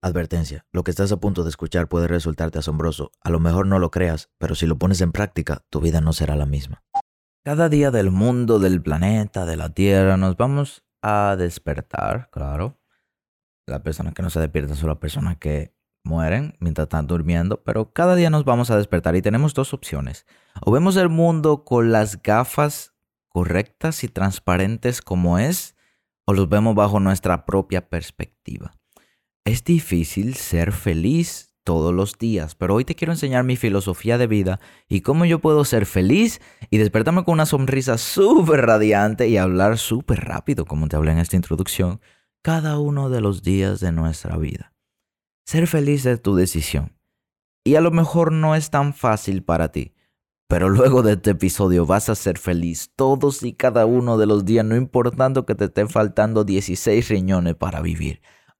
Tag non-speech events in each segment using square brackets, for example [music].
Advertencia, lo que estás a punto de escuchar puede resultarte asombroso. A lo mejor no lo creas, pero si lo pones en práctica, tu vida no será la misma. Cada día del mundo, del planeta, de la Tierra, nos vamos a despertar, claro. Las personas que no se despiertan son las personas que mueren mientras están durmiendo, pero cada día nos vamos a despertar y tenemos dos opciones. O vemos el mundo con las gafas correctas y transparentes como es, o los vemos bajo nuestra propia perspectiva. Es difícil ser feliz todos los días, pero hoy te quiero enseñar mi filosofía de vida y cómo yo puedo ser feliz y despertarme con una sonrisa súper radiante y hablar súper rápido, como te hablé en esta introducción, cada uno de los días de nuestra vida. Ser feliz es tu decisión. Y a lo mejor no es tan fácil para ti, pero [laughs] luego de este episodio vas a ser feliz todos y cada uno de los días, no importando que te estén faltando 16 riñones para vivir.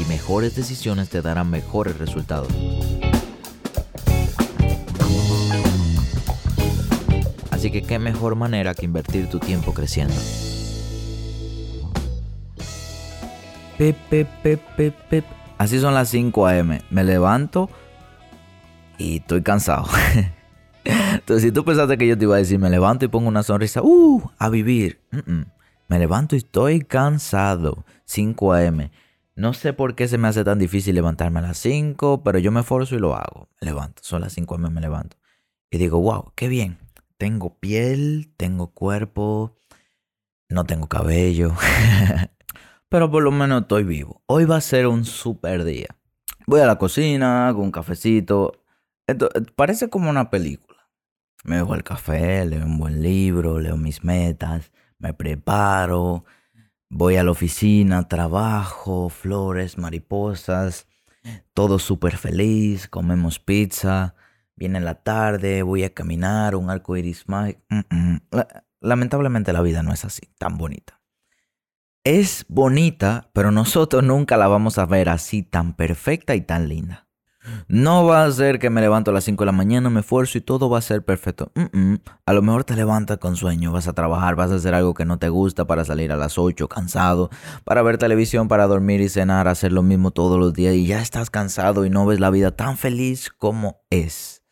y mejores decisiones te darán mejores resultados. Así que qué mejor manera que invertir tu tiempo creciendo. Pip, pip, pip, pip, pip. Así son las 5 a.m. Me levanto y estoy cansado. [laughs] Entonces, si tú pensaste que yo te iba a decir, me levanto y pongo una sonrisa, ¡uh! A vivir. Me levanto y estoy cansado. 5 a.m. No sé por qué se me hace tan difícil levantarme a las 5, pero yo me esfuerzo y lo hago. Me levanto, son las 5 me levanto. Y digo, wow, qué bien. Tengo piel, tengo cuerpo, no tengo cabello. [laughs] pero por lo menos estoy vivo. Hoy va a ser un super día. Voy a la cocina, hago un cafecito. Esto, parece como una película. Me dejo el café, leo un buen libro, leo mis metas, me preparo Voy a la oficina, trabajo, flores, mariposas, todo súper feliz, comemos pizza, viene la tarde, voy a caminar, un arco iris mágico. Lamentablemente la vida no es así, tan bonita. Es bonita, pero nosotros nunca la vamos a ver así tan perfecta y tan linda. No va a ser que me levanto a las 5 de la mañana, me esfuerzo y todo va a ser perfecto. A lo mejor te levantas con sueño, vas a trabajar, vas a hacer algo que no te gusta para salir a las 8 cansado, para ver televisión, para dormir y cenar, hacer lo mismo todos los días y ya estás cansado y no ves la vida tan feliz como es.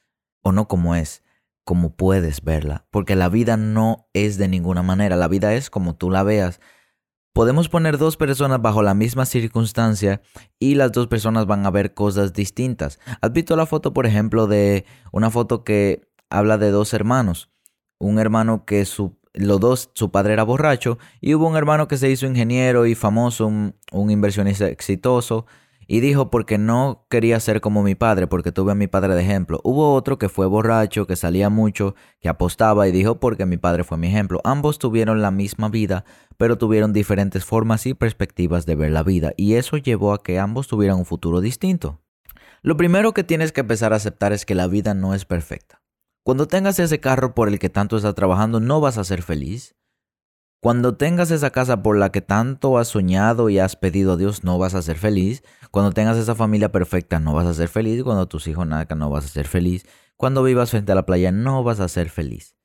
O no como es, como puedes verla. Porque la vida no es de ninguna manera, la vida es como tú la veas. Podemos poner dos personas bajo la misma circunstancia y las dos personas van a ver cosas distintas. ¿Has visto la foto, por ejemplo, de una foto que habla de dos hermanos? Un hermano que su, los dos, su padre era borracho y hubo un hermano que se hizo ingeniero y famoso, un, un inversionista exitoso y dijo porque no quería ser como mi padre, porque tuve a mi padre de ejemplo. Hubo otro que fue borracho, que salía mucho, que apostaba y dijo porque mi padre fue mi ejemplo. Ambos tuvieron la misma vida, pero tuvieron diferentes formas y perspectivas de ver la vida, y eso llevó a que ambos tuvieran un futuro distinto. Lo primero que tienes que empezar a aceptar es que la vida no es perfecta. Cuando tengas ese carro por el que tanto estás trabajando, no vas a ser feliz. Cuando tengas esa casa por la que tanto has soñado y has pedido a Dios, no vas a ser feliz. Cuando tengas esa familia perfecta, no vas a ser feliz. Cuando tus hijos nazcan, no vas a ser feliz. Cuando vivas frente a la playa, no vas a ser feliz.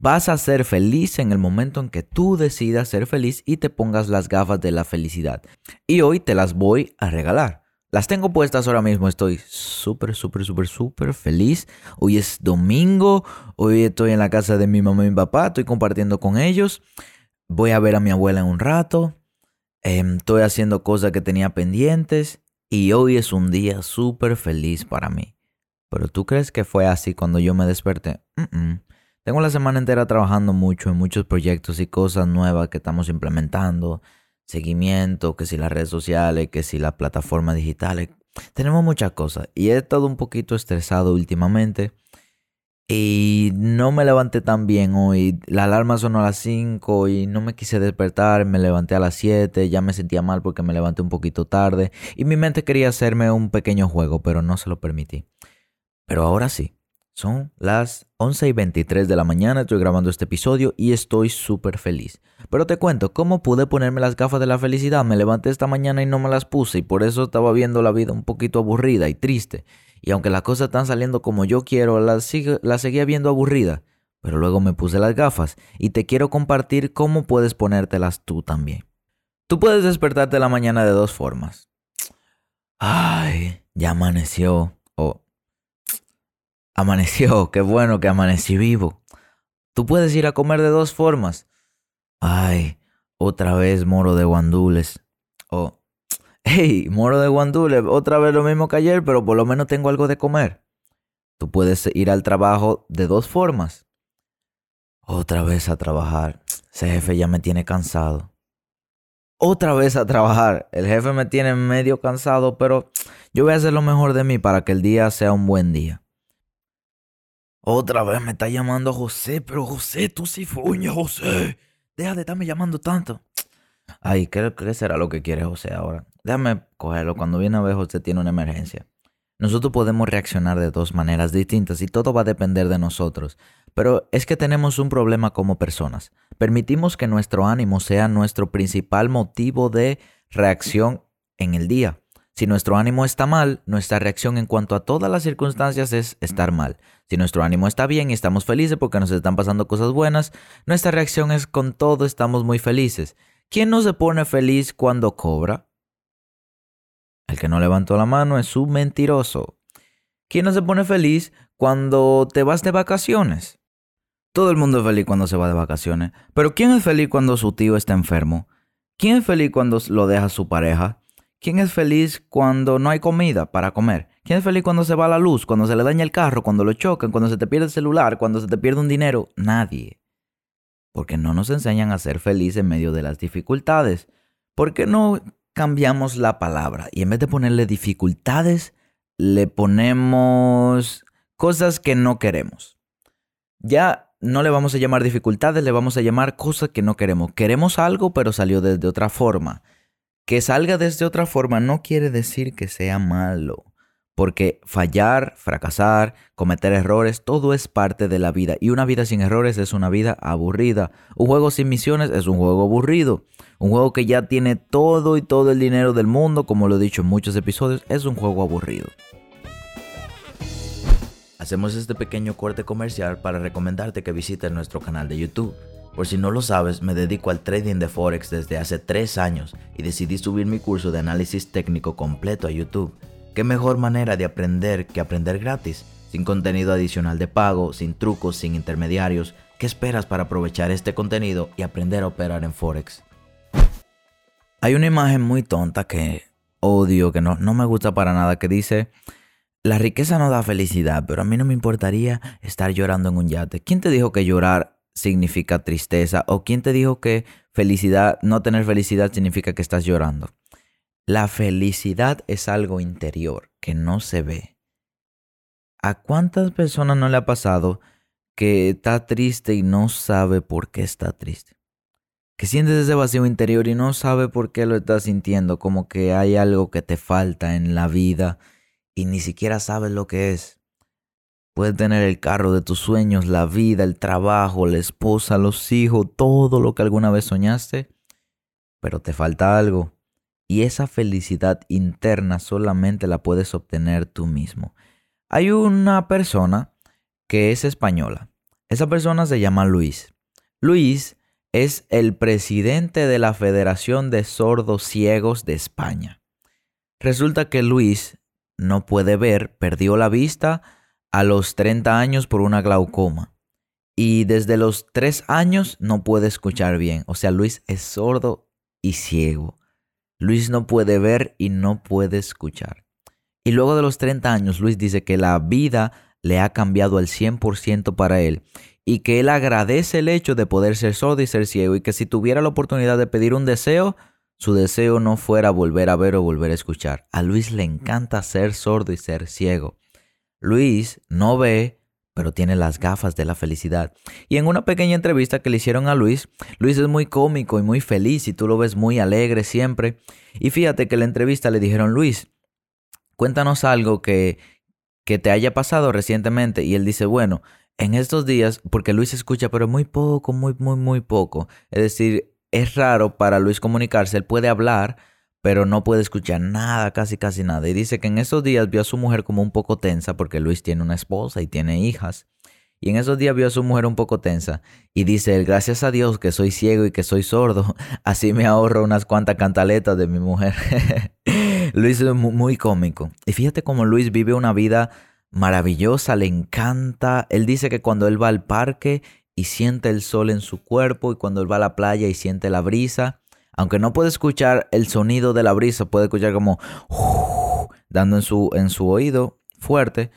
Vas a ser feliz en el momento en que tú decidas ser feliz y te pongas las gafas de la felicidad. Y hoy te las voy a regalar. Las tengo puestas ahora mismo, estoy súper, súper, súper, súper feliz. Hoy es domingo, hoy estoy en la casa de mi mamá y mi papá, estoy compartiendo con ellos voy a ver a mi abuela en un rato, em, estoy haciendo cosas que tenía pendientes y hoy es un día súper feliz para mí. Pero tú crees que fue así cuando yo me desperté? Tengo la semana entera trabajando mucho en muchos proyectos y cosas nuevas que estamos implementando, seguimiento, que si las redes sociales, que si las plataformas digitales. Tenemos muchas cosas y he estado un poquito estresado últimamente Y no me levanté tan bien hoy. La alarma sonó a las 5 y no me quise despertar. Me levanté a las 7. Ya me sentía mal porque me levanté un poquito tarde. Y mi mente quería hacerme un pequeño juego, pero no se lo permití. Pero ahora sí. Son las 11 y 23 de la mañana, estoy grabando este episodio y estoy súper feliz. Pero te cuento, ¿cómo pude ponerme las gafas de la felicidad? Me levanté esta mañana y no me las puse y por eso estaba viendo la vida un poquito aburrida y triste. Y aunque las cosas están saliendo como yo quiero, las, las seguía viendo aburrida. Pero luego me puse las gafas y te quiero compartir cómo puedes ponértelas tú también. Tú puedes despertarte la mañana de dos formas. Ay, ya amaneció. O Amaneció, qué bueno que amanecí vivo. Tú puedes ir a comer de dos formas. Ay, otra vez moro de guandules. O, hey, moro de guandules, otra vez lo mismo que ayer, pero por lo menos tengo algo de comer. Tú puedes ir al trabajo de dos formas. Otra vez a trabajar. Ese jefe ya me tiene cansado. Otra vez a trabajar. El jefe me tiene medio cansado, pero yo voy a hacer lo mejor de mí para que el día sea un buen día. Otra vez me está llamando José, pero José, tú sí fuñas, José. Deja de estarme llamando tanto. Ay, ¿qué, ¿qué, será lo que quiere José ahora? Déjame cogerlo. Cuando viene a ver José tiene una emergencia. Nosotros podemos reaccionar de dos maneras distintas y todo va a depender de nosotros. Pero es que tenemos un problema como personas. Permitimos que nuestro ánimo sea nuestro principal motivo de reacción en el día. Si nuestro ánimo está mal, nuestra reacción en cuanto a todas las circunstancias es estar mal. Si nuestro ánimo está bien y estamos felices porque nos están pasando cosas buenas, nuestra reacción es con todo estamos muy felices. ¿Quién no se pone feliz cuando cobra? El que no levantó la mano es un mentiroso. ¿Quién no se pone feliz cuando te vas de vacaciones? Todo el mundo es feliz cuando se va de vacaciones, pero ¿quién es feliz cuando su tío está enfermo? ¿Quién es feliz cuando lo deja su pareja? ¿Quién es feliz cuando no hay comida para comer? ¿Quién es feliz cuando se va la luz, cuando se le daña el carro, cuando lo chocan, cuando se te pierde el celular, cuando se te pierde un dinero? Nadie. Porque no nos enseñan a ser felices en medio de las dificultades. ¿Por qué no cambiamos la palabra y en vez de ponerle dificultades, le ponemos cosas que no queremos? Ya no le vamos a llamar dificultades, le vamos a llamar cosas que no queremos. Queremos algo, pero salió desde otra forma. Que salga desde otra forma no quiere decir que sea malo, porque fallar, fracasar, cometer errores, todo es parte de la vida. Y una vida sin errores es una vida aburrida. Un juego sin misiones es un juego aburrido. Un juego que ya tiene todo y todo el dinero del mundo, como lo he dicho en muchos episodios, es un juego aburrido. Hacemos este pequeño corte comercial para recomendarte que visites nuestro canal de YouTube por si no lo sabes, me dedico al trading de Forex desde hace 3 años y decidí subir mi curso de análisis técnico completo a YouTube. ¿Qué mejor manera de aprender que aprender gratis? Sin contenido adicional de pago, sin trucos, sin intermediarios. ¿Qué esperas para aprovechar este contenido y aprender a operar en Forex? Hay una imagen muy tonta que odio, que no, no me gusta para nada, que dice, la riqueza no da felicidad, pero a mí no me importaría estar llorando en un yate. ¿Quién te dijo que llorar significa tristeza o quién te dijo que felicidad, no tener felicidad significa que estás llorando. La felicidad es algo interior que no se ve. ¿A cuántas personas no le ha pasado que está triste y no sabe por qué está triste? Que sientes ese vacío interior y no sabe por qué lo estás sintiendo, como que hay algo que te falta en la vida y ni siquiera sabes lo que es. Puedes tener el carro de tus sueños, la vida, el trabajo, la esposa, los hijos, todo lo que alguna vez soñaste, pero te falta algo. Y esa felicidad interna solamente la puedes obtener tú mismo. Hay una persona que es española. Esa persona se llama Luis. Luis es el presidente de la Federación de Sordos Ciegos de España. Resulta que Luis no puede ver, perdió la vista a los 30 años por una glaucoma. Y desde los 3 años no puede escuchar bien. O sea, Luis es sordo y ciego. Luis no puede ver y no puede escuchar. Y luego de los 30 años, Luis dice que la vida le ha cambiado al 100% para él y que él agradece el hecho de poder ser sordo y ser ciego y que si tuviera la oportunidad de pedir un deseo, su deseo no fuera volver a ver o volver a escuchar. A Luis le encanta ser sordo y ser ciego. Luis no ve, pero tiene las gafas de la felicidad. Y en una pequeña entrevista que le hicieron a Luis, Luis es muy cómico y muy feliz y tú lo ves muy alegre siempre. Y fíjate que en la entrevista le dijeron, Luis, cuéntanos algo que, que te haya pasado recientemente. Y él dice, bueno, en estos días, porque Luis escucha, pero muy poco, muy, muy, muy poco. Es decir, es raro para Luis comunicarse, él puede hablar, pero no puede escuchar nada, casi casi nada. Y dice que en esos días vio a su mujer como un poco tensa, porque Luis tiene una esposa y tiene hijas. Y en esos días vio a su mujer un poco tensa y dice, gracias a Dios que soy ciego y que soy sordo, [laughs] así me ahorro unas cuantas cantaletas de mi mujer. [laughs] Luis es muy cómico. Y fíjate cómo Luis vive una vida maravillosa, le encanta. Él dice que cuando él va al parque y siente el sol en su cuerpo y cuando él va a la playa y siente la brisa, aunque no puede escuchar el sonido de la brisa, puede escuchar como [laughs] dando en su, en su oído fuerte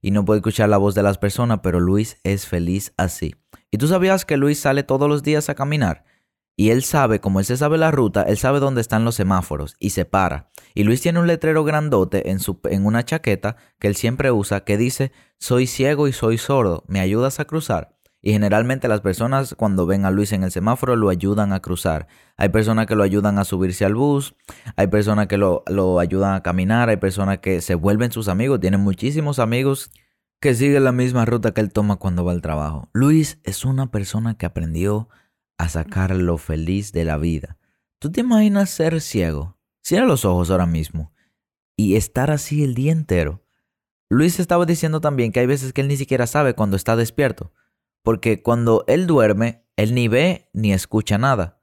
y no puede escuchar la voz de las personas, pero Luis es feliz así. ¿Y tú sabías que Luis sale todos los días a caminar? Y él sabe, como él se sabe la ruta, él sabe dónde están los semáforos y se para. Y Luis tiene un letrero grandote en, su, en una chaqueta que él siempre usa que dice, soy ciego y soy sordo, ¿me ayudas a cruzar? Y generalmente las personas cuando ven a Luis en el semáforo lo ayudan a cruzar. Hay personas que lo ayudan a subirse al bus, hay personas que lo, lo ayudan a caminar, hay personas que se vuelven sus amigos, tienen muchísimos amigos que siguen la misma ruta que él toma cuando va al trabajo. Luis es una persona que aprendió a sacar lo feliz de la vida. ¿Tú te imaginas ser ciego? Cierra los ojos ahora mismo y estar así el día entero. Luis estaba diciendo también que hay veces que él ni siquiera sabe cuando está despierto. Porque cuando él duerme, él ni ve ni escucha nada.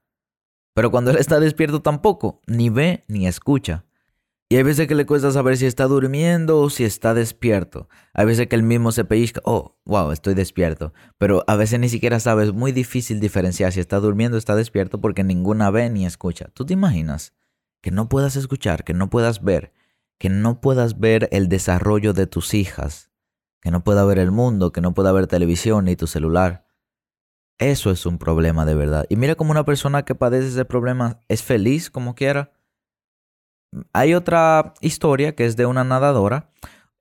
Pero cuando él está despierto tampoco, ni ve ni escucha. Y hay veces que le cuesta saber si está durmiendo o si está despierto. Hay veces que él mismo se pellizca, oh, wow, estoy despierto. Pero a veces ni siquiera sabe, es muy difícil diferenciar si está durmiendo o está despierto porque ninguna ve ni escucha. ¿Tú te imaginas que no puedas escuchar, que no puedas ver, que no puedas ver el desarrollo de tus hijas, que no pueda ver el mundo, que no pueda ver televisión ni tu celular. Eso es un problema de verdad. Y mira como una persona que padece ese problema es feliz como quiera. Hay otra historia que es de una nadadora.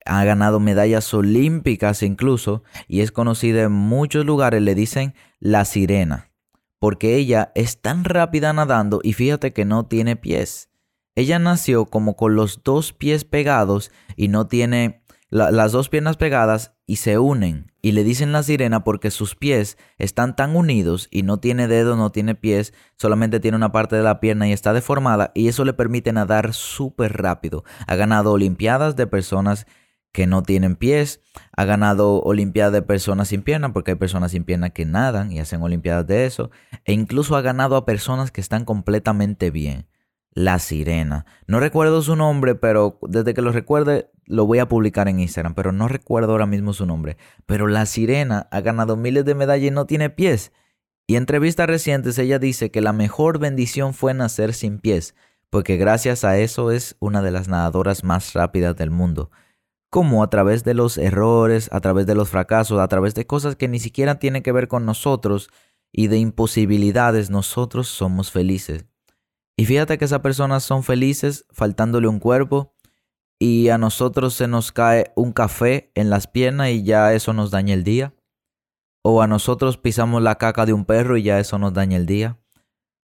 Ha ganado medallas olímpicas incluso y es conocida en muchos lugares. Le dicen la sirena. Porque ella es tan rápida nadando y fíjate que no tiene pies. Ella nació como con los dos pies pegados y no tiene las dos piernas pegadas y se unen y le dicen la sirena porque sus pies están tan unidos y no tiene dedos, no tiene pies, solamente tiene una parte de la pierna y está deformada y eso le permite nadar súper rápido. Ha ganado olimpiadas de personas que no tienen pies, ha ganado olimpiadas de personas sin pierna porque hay personas sin pierna que nadan y hacen olimpiadas de eso e incluso ha ganado a personas que están completamente bien. La Sirena. No recuerdo su nombre, pero desde que lo recuerde lo voy a publicar en Instagram, pero no recuerdo ahora mismo su nombre. Pero La Sirena ha ganado miles de medallas y no tiene pies. Y en entrevistas recientes ella dice que la mejor bendición fue nacer sin pies, porque gracias a eso es una de las nadadoras más rápidas del mundo. Como a través de los errores, a través de los fracasos, a través de cosas que ni siquiera tienen que ver con nosotros y de imposibilidades, nosotros somos felices. Y fíjate que esas personas son felices faltándole un cuerpo y a nosotros se nos cae un café en las piernas y ya eso nos daña el día. O a nosotros pisamos la caca de un perro y ya eso nos daña el día.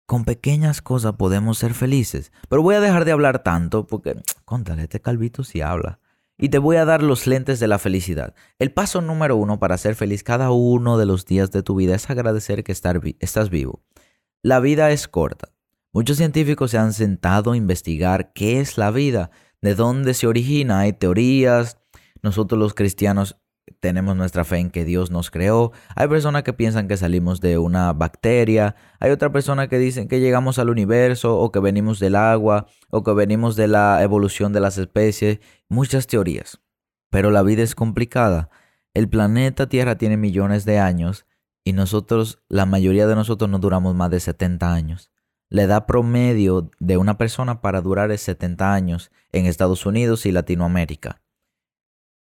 Con pequeñas cosas podemos ser felices. Pero voy a dejar de hablar tanto porque, [tsk] contale, este calvito si habla. Y te voy a dar los lentes de la felicidad. El paso número uno para ser feliz cada uno de los días de tu vida es agradecer que estás vivo. La vida es corta. Muchos científicos se han sentado a investigar qué es la vida, de dónde se origina. Hay teorías. Nosotros los cristianos tenemos nuestra fe en que Dios nos creó. Hay personas que piensan que salimos de una bacteria. Hay otra persona que dicen que llegamos al universo o que venimos del agua o que venimos de la evolución de las especies. Muchas teorías. Pero la vida es complicada. El planeta Tierra tiene millones de años y nosotros, la mayoría de nosotros no duramos más de 70 años. La edad promedio de una persona para durar es 70 años en Estados Unidos y Latinoamérica.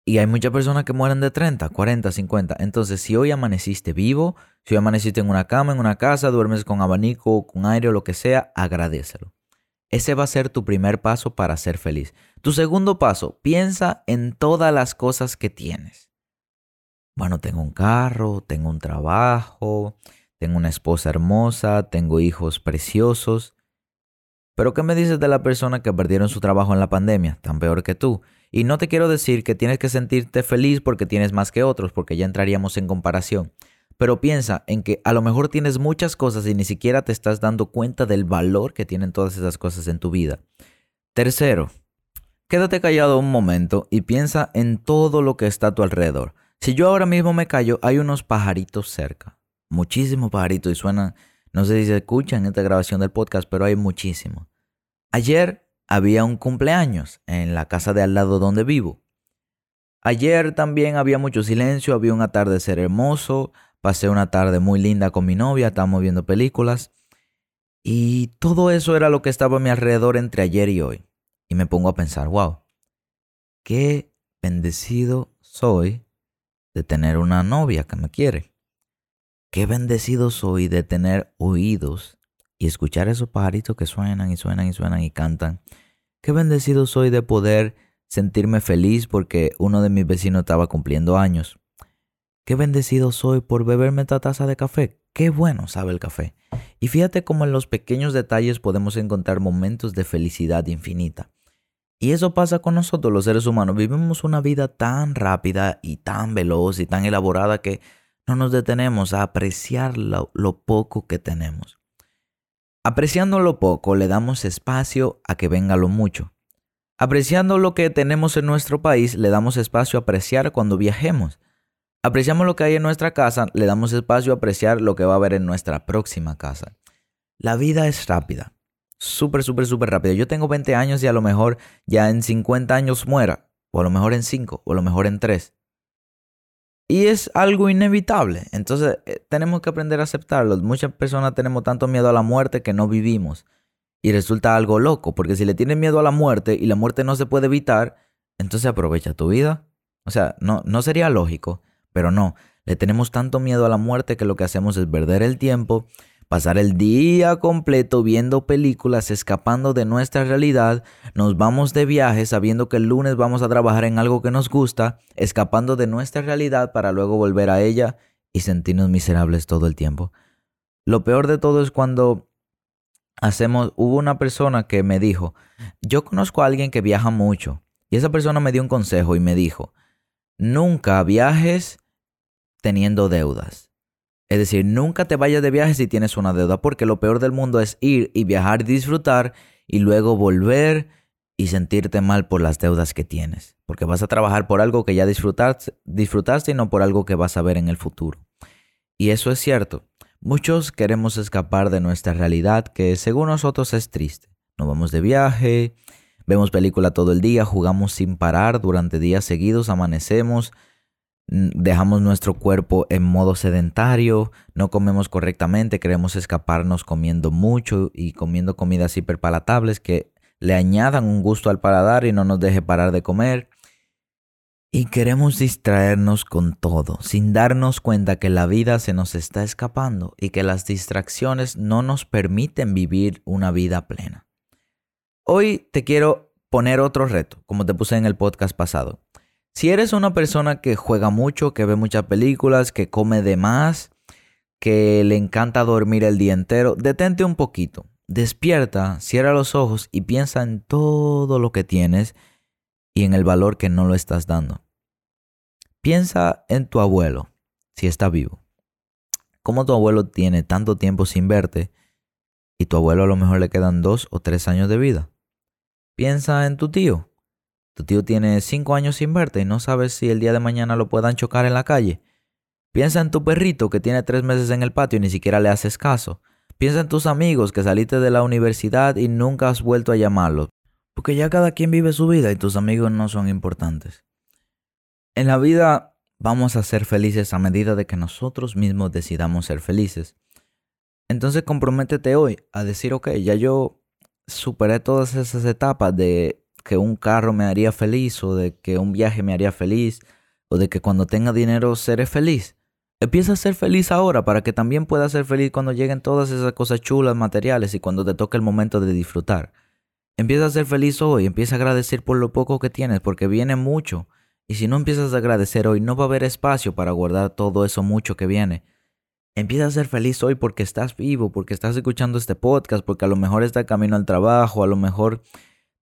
Y hay muchas personas que mueren de 30, 40, 50. Entonces, si hoy amaneciste vivo, si hoy amaneciste en una cama, en una casa, duermes con abanico, con aire o lo que sea, agradecelo. Ese va a ser tu primer paso para ser feliz. Tu segundo paso, piensa en todas las cosas que tienes. Bueno, tengo un carro, tengo un trabajo, tengo una esposa hermosa, tengo hijos preciosos. Pero ¿qué me dices de la persona que perdieron su trabajo en la pandemia, tan peor que tú? Y no te quiero decir que tienes que sentirte feliz porque tienes más que otros, porque ya entraríamos en comparación. Pero piensa en que a lo mejor tienes muchas cosas y ni siquiera te estás dando cuenta del valor que tienen todas esas cosas en tu vida. Tercero, quédate callado un momento y piensa en todo lo que está a tu alrededor. Si yo ahora mismo me callo, hay unos pajaritos cerca. Muchísimos pajaritos y suenan, no sé si se escuchan en esta grabación del podcast, pero hay muchísimos. Ayer había un cumpleaños en la casa de al lado donde vivo. Ayer también había mucho silencio, había un atardecer hermoso, Pasé una tarde muy linda con mi novia, estábamos viendo películas. Y todo eso era lo que estaba a mi alrededor entre ayer y hoy. Y me pongo a pensar, wow, qué bendecido soy de tener una novia que me quiere. Qué bendecido soy de tener oídos y escuchar esos pajaritos que suenan y suenan y suenan y cantan. Qué bendecido soy de poder sentirme feliz porque uno de mis vecinos estaba cumpliendo años. Qué bendecido soy por beberme esta taza de café. Qué bueno sabe el café. Y fíjate cómo en los pequeños detalles podemos encontrar momentos de felicidad infinita. Y eso pasa con nosotros los seres humanos. Vivimos una vida tan rápida y tan veloz y tan elaborada que no nos detenemos a apreciar lo, poco que tenemos. Apreciando lo poco, le damos espacio a que venga lo mucho. Apreciando lo que tenemos en nuestro país, le damos espacio a apreciar cuando viajemos. Apreciamos lo que hay en nuestra casa, le damos espacio a apreciar lo que va a haber en nuestra próxima casa. La vida es rápida, súper, súper, súper rápida. Yo tengo 20 años y a lo mejor ya en 50 años muera, o a lo mejor en 5, o a lo mejor en 3. Y es algo inevitable. Entonces eh, tenemos que aprender a aceptarlo. Muchas personas tenemos tanto miedo a la muerte que no vivimos. Y resulta algo loco, porque si le tienes miedo a la muerte y la muerte no se puede evitar, entonces aprovecha tu vida. O sea, no, no sería lógico pero no, le tenemos tanto miedo a la muerte que lo que hacemos es perder el tiempo, pasar el día completo viendo películas, escapando de nuestra realidad, nos vamos de viaje sabiendo que el lunes vamos a trabajar en algo que nos gusta, escapando de nuestra realidad para luego volver a ella y sentirnos miserables todo el tiempo. Lo peor de todo es cuando hacemos, hubo una persona que me dijo, yo conozco a alguien que viaja mucho, y esa persona me dio un consejo y me dijo, nunca viajes teniendo deudas. Es decir, nunca te vayas de viaje si tienes una deuda, porque lo peor del mundo es ir y viajar y disfrutar y luego volver y sentirte mal por las deudas que tienes, porque vas a trabajar por algo que ya disfrutaste, disfrutaste y no por algo que vas a ver en el futuro. Y eso es cierto. Muchos queremos escapar de nuestra realidad que según nosotros es triste. Nos vamos de viaje, vemos película todo el día, jugamos sin parar durante días seguidos, amanecemos, dejamos nuestro cuerpo en modo sedentario, no comemos correctamente, queremos escaparnos comiendo mucho y comiendo comidas hiperpalatables que le añadan un gusto al paladar y no nos deje parar de comer. Y queremos distraernos con todo, sin darnos cuenta que la vida se nos está escapando y que las distracciones no nos permiten vivir una vida plena. Hoy te quiero poner otro reto, como te puse en el podcast pasado. Si eres una persona que juega mucho, que ve muchas películas, que come de más, que le encanta dormir el día entero, detente un poquito. Despierta, cierra los ojos y piensa en todo lo que tienes y en el valor que no lo estás dando. Piensa en tu abuelo, si está vivo. ¿Cómo tu abuelo tiene tanto tiempo sin verte y tu abuelo a lo mejor le quedan dos o tres años de vida? Piensa en tu tío. Tu tío tiene cinco años sin verte y no sabes si el día de mañana lo puedan chocar en la calle. Piensa en tu perrito que tiene tres meses en el patio y ni siquiera le haces caso. Piensa en tus amigos que saliste de la universidad y nunca has vuelto a llamarlos. Porque ya cada quien vive su vida y tus amigos no son importantes. En la vida vamos a ser felices a medida de que nosotros mismos decidamos ser felices. Entonces comprométete hoy a decir, ok, ya yo superé todas esas etapas de que un carro me haría feliz o de que un viaje me haría feliz o de que cuando tenga dinero seré feliz. Empieza a ser feliz ahora para que también puedas ser feliz cuando lleguen todas esas cosas chulas materiales y cuando te toque el momento de disfrutar. Empieza a ser feliz hoy, empieza a agradecer por lo poco que tienes porque viene mucho Y si no empiezas a agradecer hoy, no va a haber espacio para guardar todo eso mucho que viene. Empieza a ser feliz hoy porque estás vivo, porque estás escuchando este podcast, porque a lo mejor está camino al trabajo, a lo mejor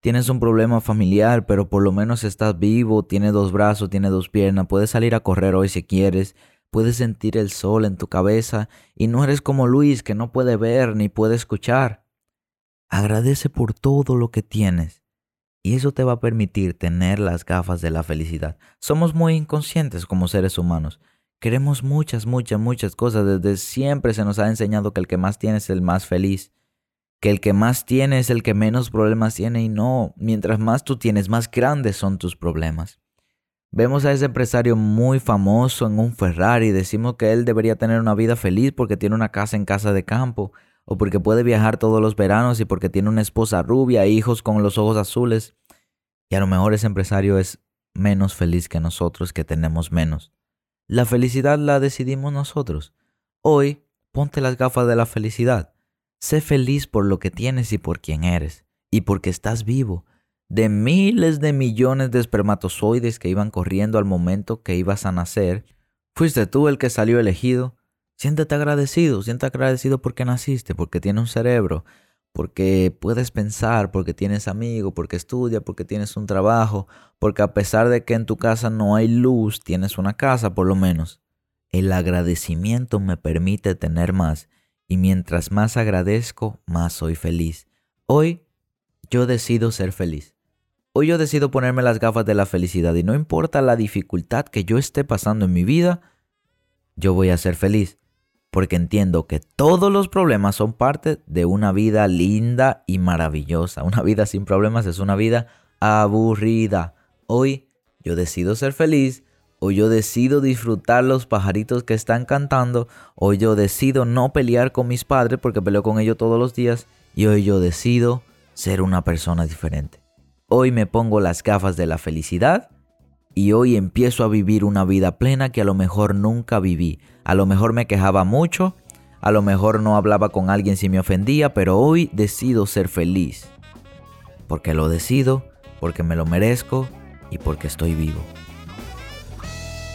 tienes un problema familiar, pero por lo menos estás vivo, tienes dos brazos, tienes dos piernas, puedes salir a correr hoy si quieres, puedes sentir el sol en tu cabeza y no eres como Luis que no puede ver ni puede escuchar. Agradece por todo lo que tienes y eso te va a permitir tener las gafas de la felicidad. Somos muy inconscientes como seres humanos. Queremos muchas, muchas, muchas cosas. Desde siempre se nos ha enseñado que el que más tiene es el más feliz. Que el que más tiene es el que menos problemas tiene y no, mientras más tú tienes, más grandes son tus problemas. Vemos a ese empresario muy famoso en un Ferrari decimos que él debería tener una vida feliz porque tiene una casa en casa de campo, o porque puede viajar todos los veranos y porque tiene una esposa rubia e hijos con los ojos azules. Y a lo mejor ese empresario es menos feliz que nosotros que tenemos menos. La felicidad la decidimos nosotros. Hoy, ponte las gafas de la felicidad. Sé feliz por lo que tienes y por quien eres, y porque estás vivo. De miles de millones de espermatozoides que iban corriendo al momento que ibas a nacer, fuiste tú el que salió elegido. Siéntete agradecido, siéntete agradecido porque naciste, porque tienes un cerebro, porque puedes pensar, porque tienes amigos, porque estudias, porque tienes un trabajo, porque a pesar de que en tu casa no hay luz, tienes una casa por lo menos. El agradecimiento me permite tener más y mientras más agradezco, más soy feliz. Hoy yo decido ser feliz. Hoy yo decido ponerme las gafas de la felicidad y no importa la dificultad que yo esté pasando en mi vida, yo voy a ser feliz porque entiendo que todos los problemas son parte de una vida linda y maravillosa. Una vida sin problemas es una vida aburrida. Hoy yo decido ser feliz, hoy yo decido disfrutar los pajaritos que están cantando, hoy yo decido no pelear con mis padres porque peleo con ellos todos los días y hoy yo decido ser una persona diferente. Hoy me pongo las gafas de la felicidad y hoy empiezo a vivir una vida plena que a lo mejor nunca viví. A lo mejor me quejaba mucho, a lo mejor no hablaba con alguien si me ofendía, pero hoy decido ser feliz. Porque lo decido, porque me lo merezco y porque estoy vivo.